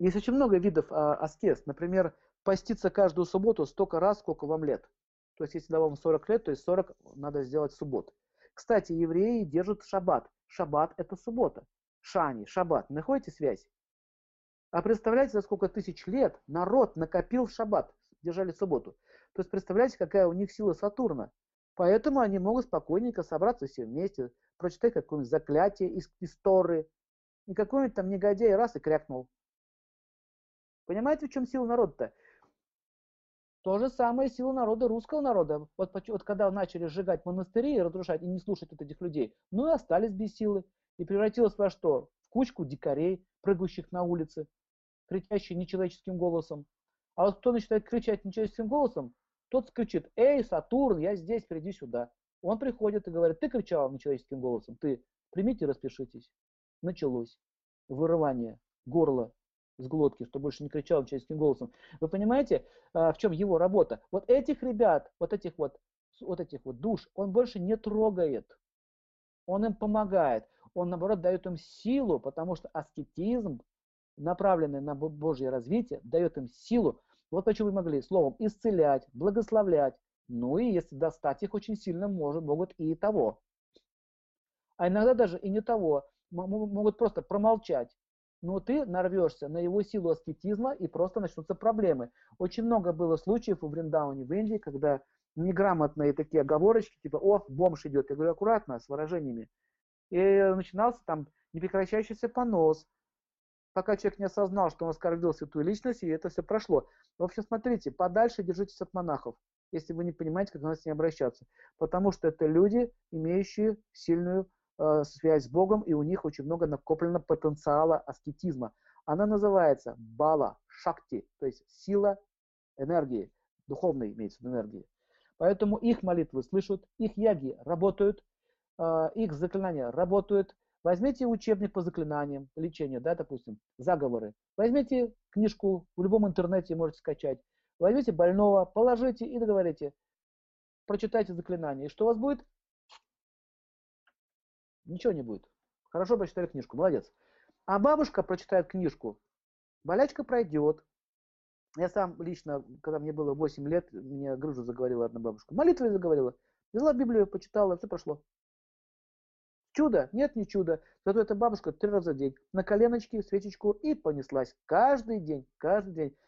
Есть очень много видов а, аскез. Например, поститься каждую субботу столько раз, сколько вам лет. То есть, если вам 40 лет, то есть 40 надо сделать суббот. Кстати, евреи держат шаббат. Шаббат – это суббота. Шани, шаббат. Находите связь? А представляете, за сколько тысяч лет народ накопил шаббат, держали субботу. То есть, представляете, какая у них сила Сатурна. Поэтому они могут спокойненько собраться все вместе, прочитать какое-нибудь заклятие из, Торы. И какой-нибудь там негодяй раз и крякнул. Понимаете, в чем сила народа-то? То же самое сила народа, русского народа. Вот, вот когда начали сжигать монастыри и разрушать, и не слушать вот этих людей, ну и остались без силы. И превратилось во что? В кучку дикарей, прыгающих на улице, кричащих нечеловеческим голосом. А вот кто начинает кричать нечеловеческим голосом, тот кричит, эй, Сатурн, я здесь, приди сюда. Он приходит и говорит, ты кричал нечеловеческим голосом, ты примите распишитесь. Началось вырывание горла с глотки, что больше не кричал человеческим голосом. Вы понимаете, а, в чем его работа? Вот этих ребят, вот этих вот, вот этих вот душ, он больше не трогает. Он им помогает. Он, наоборот, дает им силу, потому что аскетизм, направленный на Божье развитие, дает им силу. Вот почему вы могли словом исцелять, благословлять. Ну и если достать их очень сильно, может, могут и того. А иногда даже и не того. Могут просто промолчать но ты нарвешься на его силу аскетизма и просто начнутся проблемы. Очень много было случаев в Вриндауне, в Индии, когда неграмотные такие оговорочки, типа, о, бомж идет. Я говорю, аккуратно, с выражениями. И начинался там непрекращающийся понос, пока человек не осознал, что он оскорбил святую личность, и это все прошло. В общем, смотрите, подальше держитесь от монахов, если вы не понимаете, как надо с ними обращаться. Потому что это люди, имеющие сильную Э, связь с Богом, и у них очень много накоплено потенциала аскетизма. Она называется бала, шакти, то есть сила энергии, духовной имеется в виду энергии. Поэтому их молитвы слышат, их яги работают, э, их заклинания работают. Возьмите учебник по заклинаниям, лечению, да, допустим, заговоры. Возьмите книжку, в любом интернете можете скачать. Возьмите больного, положите и договорите. Прочитайте заклинание. И что у вас будет? Ничего не будет. Хорошо прочитали книжку, молодец. А бабушка прочитает книжку, болячка пройдет. Я сам лично, когда мне было 8 лет, мне грыжу заговорила одна бабушка. Молитвой заговорила. Взяла Библию, почитала, все прошло. Чудо? Нет, не чудо. Зато эта бабушка три раза в день на коленочки, свечечку и понеслась. Каждый день, каждый день.